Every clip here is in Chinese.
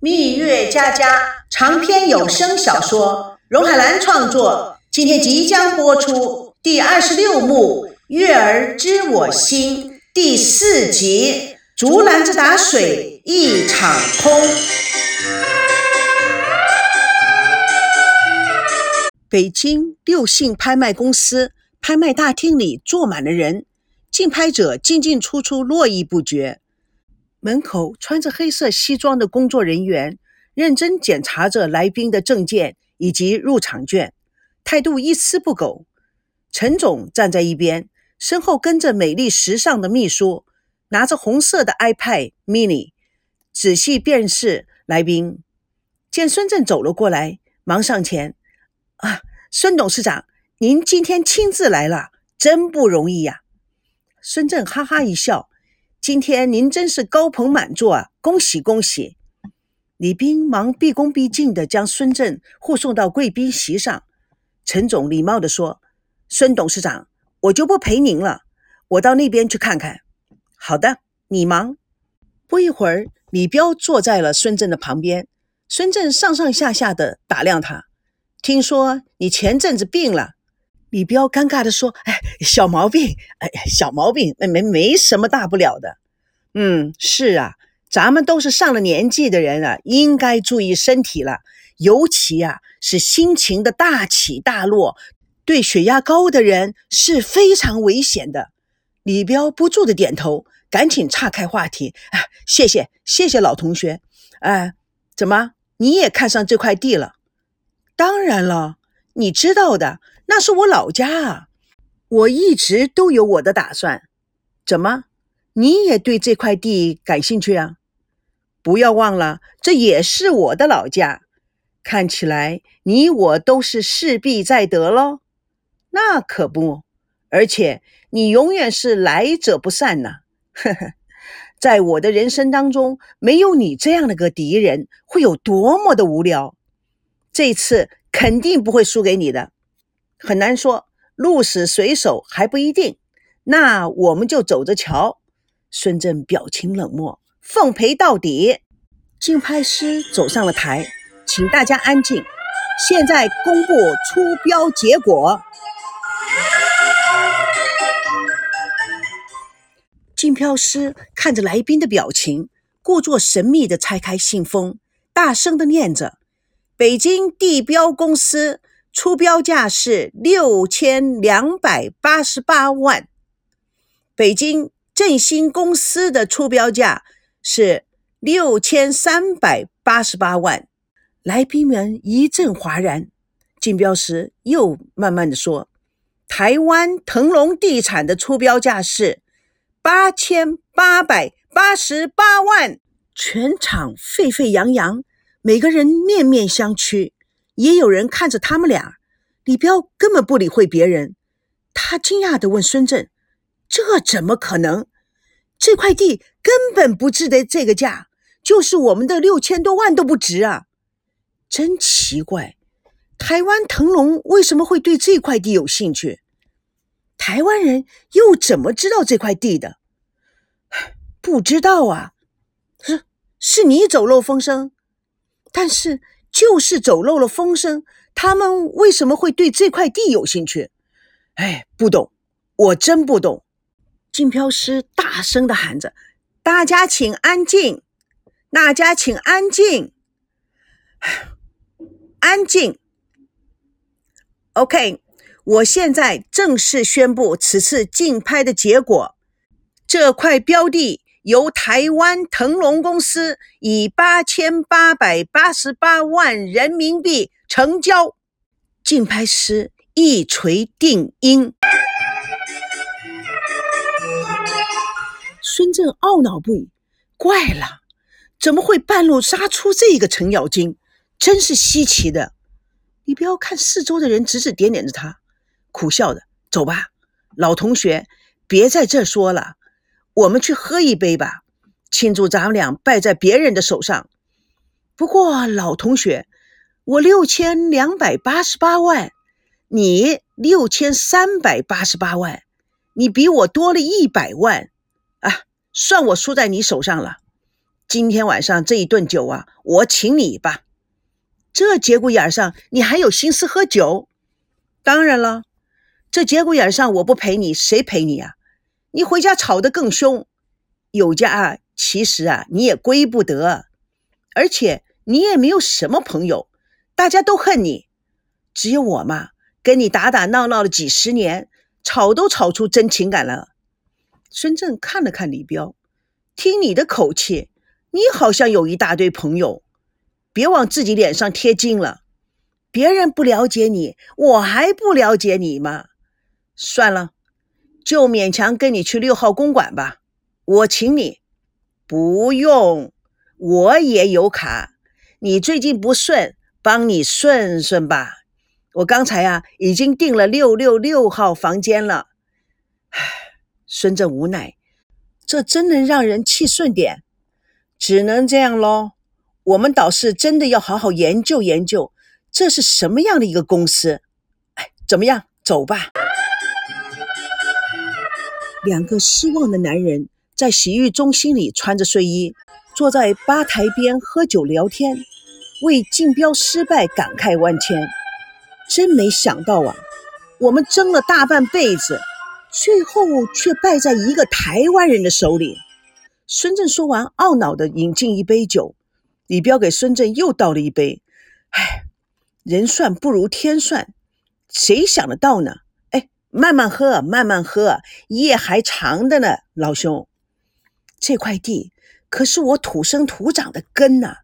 蜜月佳佳长篇有声小说，荣海兰创作，今天即将播出第二十六幕《月儿知我心》第四集《竹篮子打水一场空》。北京六信拍卖公司拍卖大厅里坐满了人，竞拍者进进出出，络绎不绝。门口穿着黑色西装的工作人员认真检查着来宾的证件以及入场券，态度一丝不苟。陈总站在一边，身后跟着美丽时尚的秘书，拿着红色的 iPad mini，仔细辨识来宾。见孙正走了过来，忙上前：“啊，孙董事长，您今天亲自来了，真不容易呀！”孙正哈哈一笑。今天您真是高朋满座啊！恭喜恭喜！李斌忙毕恭毕敬地将孙正护送到贵宾席上。陈总礼貌地说：“孙董事长，我就不陪您了，我到那边去看看。”好的，你忙。不一会儿，李彪坐在了孙正的旁边。孙正上上下下地打量他，听说你前阵子病了。李彪尴尬地说：“哎，小毛病，哎，小毛病，没没没什么大不了的。嗯，是啊，咱们都是上了年纪的人啊，应该注意身体了。尤其啊，是心情的大起大落，对血压高的人是非常危险的。”李彪不住的点头，赶紧岔开话题：“啊，谢谢，谢谢老同学。哎，怎么你也看上这块地了？当然了，你知道的。”那是我老家啊，我一直都有我的打算。怎么，你也对这块地感兴趣啊？不要忘了，这也是我的老家。看起来你我都是势必在得喽。那可不，而且你永远是来者不善呐。呵呵，在我的人生当中，没有你这样的个敌人，会有多么的无聊。这次肯定不会输给你的。很难说，鹿死谁手还不一定。那我们就走着瞧。孙正表情冷漠，奉陪到底。竞拍师走上了台，请大家安静。现在公布出标结果。竞标师看着来宾的表情，故作神秘地拆开信封，大声地念着：“北京地标公司。”出标价是六千两百八十八万，北京振兴公司的出标价是六千三百八十八万。来宾们一阵哗然。竞标时又慢慢的说：“台湾腾龙地产的出标价是八千八百八十八万。”全场沸沸扬扬，每个人面面相觑。也有人看着他们俩，李彪根本不理会别人。他惊讶地问孙正：“这怎么可能？这块地根本不值得这个价，就是我们的六千多万都不值啊！真奇怪，台湾腾龙为什么会对这块地有兴趣？台湾人又怎么知道这块地的？不知道啊，是是你走漏风声，但是。”就是走漏了风声，他们为什么会对这块地有兴趣？哎，不懂，我真不懂。竞标师大声的喊着：“大家请安静，大家请安静，安静。” OK，我现在正式宣布此次竞拍的结果，这块标的。由台湾腾龙公司以八千八百八十八万人民币成交，竞拍师一锤定音。孙正懊恼不已，怪了，怎么会半路杀出这个程咬金？真是稀奇的。你不要看四周的人指指点点着他，苦笑着走吧，老同学，别在这说了。我们去喝一杯吧，庆祝咱们俩败在别人的手上。不过老同学，我六千两百八十八万，你六千三百八十八万，你比我多了一百万啊！算我输在你手上了。今天晚上这一顿酒啊，我请你吧。这节骨眼上，你还有心思喝酒？当然了，这节骨眼上我不陪你，谁陪你啊？你回家吵得更凶，有家啊，其实啊，你也归不得，而且你也没有什么朋友，大家都恨你，只有我嘛，跟你打打闹闹了几十年，吵都吵出真情感了。孙正看了看李彪，听你的口气，你好像有一大堆朋友，别往自己脸上贴金了。别人不了解你，我还不了解你吗？算了。就勉强跟你去六号公馆吧，我请你。不用，我也有卡。你最近不顺，帮你顺顺吧。我刚才啊，已经订了六六六号房间了。唉，孙正无奈，这真能让人气顺点？只能这样喽。我们倒是真的要好好研究研究，这是什么样的一个公司？哎，怎么样？走吧。两个失望的男人在洗浴中心里穿着睡衣，坐在吧台边喝酒聊天，为竞标失败感慨万千。真没想到啊，我们争了大半辈子，最后却败在一个台湾人的手里。孙正说完，懊恼地饮尽一杯酒。李彪给孙正又倒了一杯。唉，人算不如天算，谁想得到呢？慢慢喝，慢慢喝，夜还长的呢，老兄。这块地可是我土生土长的根呐。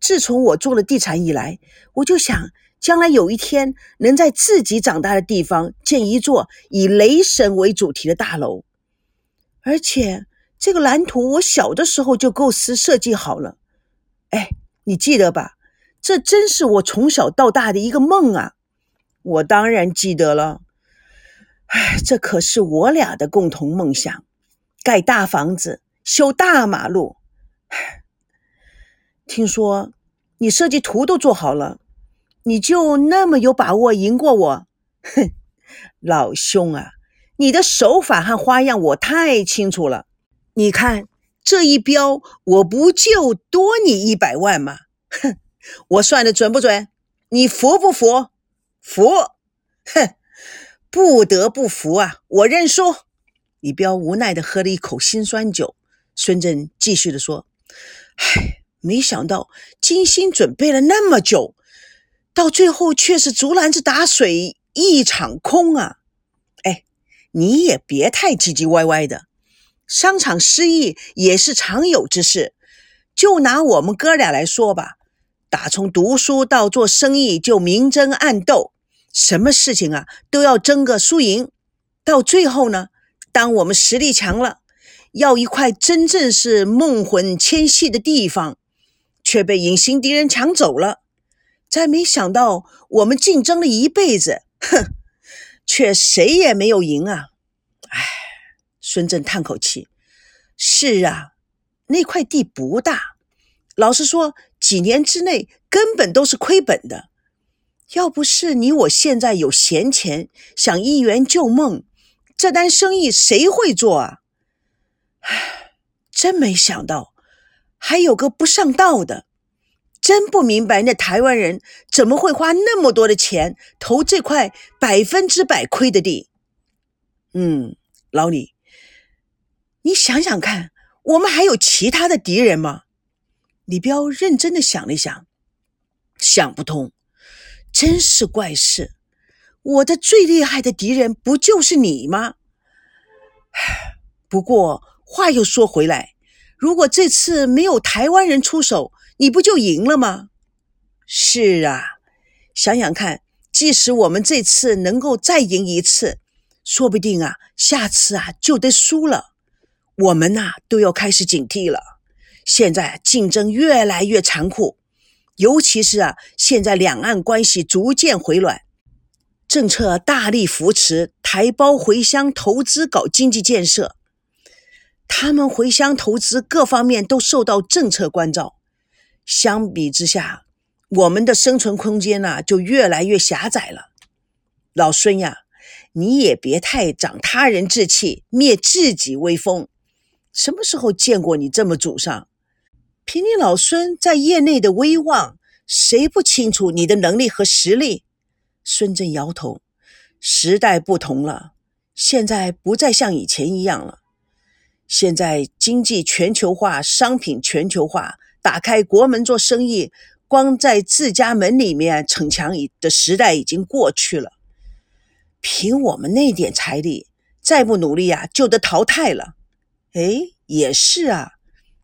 自从我做了地产以来，我就想，将来有一天能在自己长大的地方建一座以雷神为主题的大楼。而且这个蓝图，我小的时候就构思设计好了。哎，你记得吧？这真是我从小到大的一个梦啊！我当然记得了。哎，这可是我俩的共同梦想，盖大房子，修大马路。听说你设计图都做好了，你就那么有把握赢过我？哼，老兄啊，你的手法和花样我太清楚了。你看这一标，我不就多你一百万吗？哼，我算的准不准？你服不服？服？哼。不得不服啊！我认输。李彪无奈地喝了一口辛酸酒。孙振继续地说：“唉，没想到精心准备了那么久，到最后却是竹篮子打水一场空啊！哎，你也别太唧唧歪歪的，商场失意也是常有之事。就拿我们哥俩来说吧，打从读书到做生意，就明争暗斗。”什么事情啊，都要争个输赢。到最后呢，当我们实力强了，要一块真正是梦魂牵系的地方，却被隐形敌人抢走了。再没想到，我们竞争了一辈子，哼，却谁也没有赢啊！唉，孙振叹口气：“是啊，那块地不大，老实说，几年之内根本都是亏本的。”要不是你我现在有闲钱，想一圆旧梦，这单生意谁会做啊？唉，真没想到，还有个不上道的，真不明白那台湾人怎么会花那么多的钱投这块百分之百亏的地。嗯，老李，你想想看，我们还有其他的敌人吗？李彪认真的想了想，想不通。真是怪事！我的最厉害的敌人不就是你吗？不过话又说回来，如果这次没有台湾人出手，你不就赢了吗？是啊，想想看，即使我们这次能够再赢一次，说不定啊，下次啊就得输了。我们呐都要开始警惕了。现在竞争越来越残酷。尤其是啊，现在两岸关系逐渐回暖，政策大力扶持台胞回乡投资搞经济建设，他们回乡投资各方面都受到政策关照。相比之下，我们的生存空间呢就越来越狭窄了。老孙呀，你也别太长他人志气，灭自己威风。什么时候见过你这么祖上？凭你老孙在业内的威望，谁不清楚你的能力和实力？孙振摇头。时代不同了，现在不再像以前一样了。现在经济全球化，商品全球化，打开国门做生意，光在自家门里面逞强的时代已经过去了。凭我们那点财力，再不努力呀，就得淘汰了。哎，也是啊，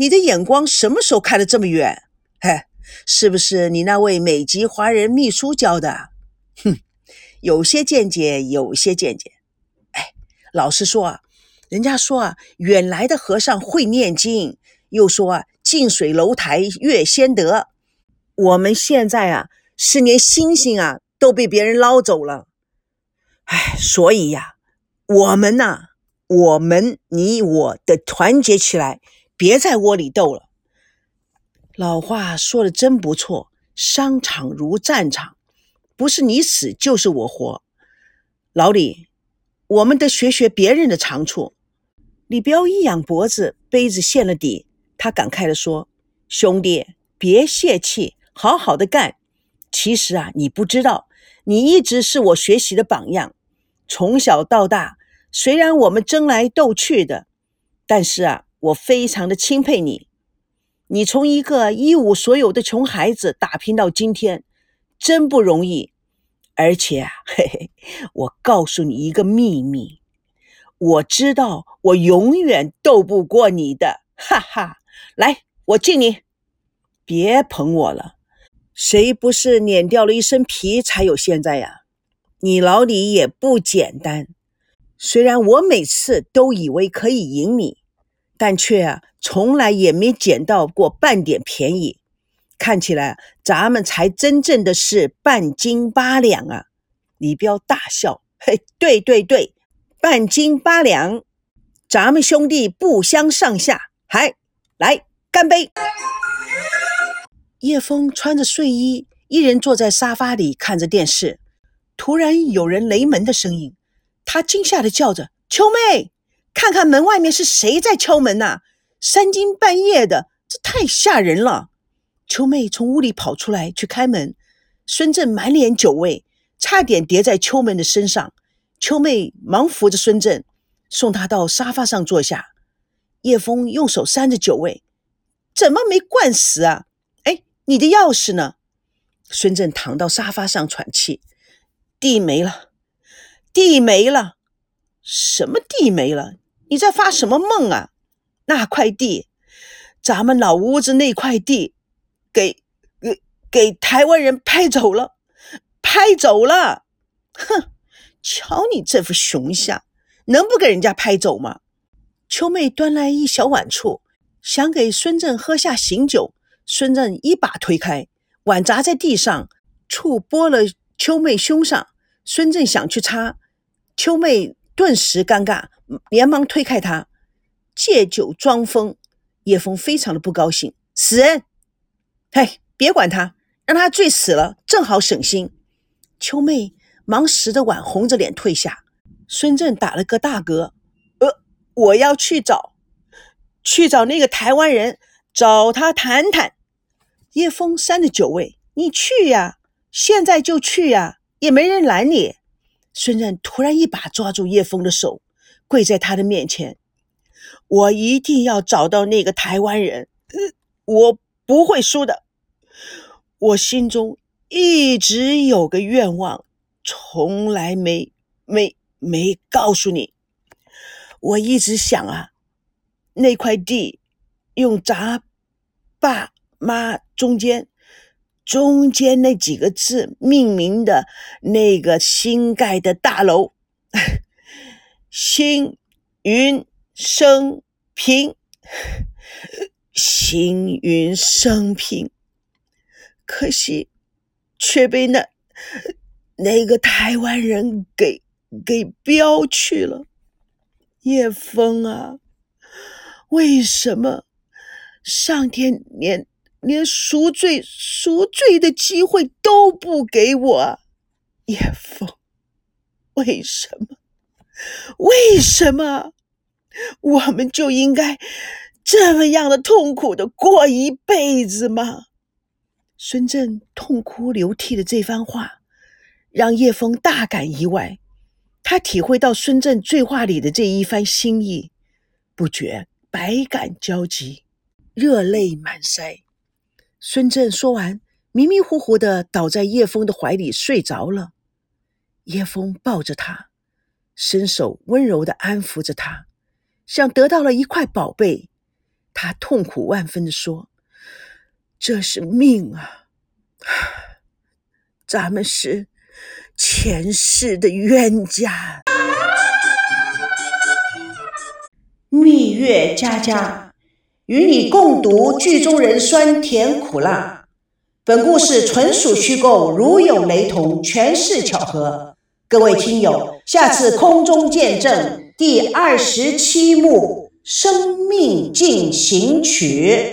你的眼光什么时候看得这么远？嘿，是不是你那位美籍华人秘书教的？哼。有些见解，有些见解。哎，老实说啊，人家说啊，远来的和尚会念经，又说啊，近水楼台月先得。我们现在啊，是连星星啊都被别人捞走了。哎，所以呀，我们呐，我们你我的团结起来，别在窝里斗了。老话说的真不错，商场如战场。不是你死就是我活，老李，我们得学学别人的长处。李彪一仰脖子，杯子陷了底，他感慨地说：“兄弟，别泄气，好好的干。其实啊，你不知道，你一直是我学习的榜样。从小到大，虽然我们争来斗去的，但是啊，我非常的钦佩你。你从一个一无所有的穷孩子打拼到今天。”真不容易，而且啊，嘿嘿，我告诉你一个秘密，我知道我永远斗不过你的，哈哈！来，我敬你，别捧我了，谁不是碾掉了一身皮才有现在呀？你老李也不简单，虽然我每次都以为可以赢你，但却啊，从来也没捡到过半点便宜。看起来咱们才真正的是半斤八两啊！李彪大笑：“嘿，对对对，半斤八两，咱们兄弟不相上下。还来干杯！”叶枫穿着睡衣，一人坐在沙发里看着电视。突然有人雷门的声音，他惊吓的叫着：“秋妹，看看门外面是谁在敲门呐？三更半夜的，这太吓人了。”秋妹从屋里跑出来去开门，孙振满脸酒味，差点跌在秋妹的身上。秋妹忙扶着孙振，送他到沙发上坐下。叶枫用手扇着酒味，怎么没灌死啊？哎，你的钥匙呢？孙振躺到沙发上喘气，地没了，地没了，什么地没了？你在发什么梦啊？那块地，咱们老屋子那块地。给给给台湾人拍走了，拍走了！哼，瞧你这副熊相，能不给人家拍走吗？秋妹端来一小碗醋，想给孙振喝下醒酒。孙振一把推开，碗砸在地上，醋拨了秋妹胸上。孙振想去擦，秋妹顿时尴尬，连忙推开他，借酒装疯。叶枫非常的不高兴，死人！嘿，别管他，让他醉死了，正好省心。秋妹忙拾着碗，红着脸退下。孙振打了个大嗝，呃，我要去找，去找那个台湾人，找他谈谈。叶枫扇着酒味，你去呀，现在就去呀，也没人拦你。孙振突然一把抓住叶枫的手，跪在他的面前，我一定要找到那个台湾人，我。不会输的。我心中一直有个愿望，从来没没没告诉你。我一直想啊，那块地用咱爸妈中间中间那几个字命名的那个新盖的大楼，星云生平。星云升平，可惜却被那那个台湾人给给标去了。叶枫啊，为什么上天连连赎罪赎罪的机会都不给我？叶枫，为什么？为什么？我们就应该。这么样的痛苦的过一辈子吗？孙正痛哭流涕的这番话，让叶枫大感意外。他体会到孙正醉话里的这一番心意，不觉百感交集，热泪满腮。孙正说完，迷迷糊糊的倒在叶枫的怀里睡着了。叶枫抱着他，伸手温柔的安抚着他，像得到了一块宝贝。他痛苦万分的说：“这是命啊，咱们是前世的冤家。”蜜月佳佳与你共读剧中人酸甜苦辣。本故事纯属虚构，如有雷同，全是巧合。各位听友，下次空中见证第二十七幕。生命进行曲。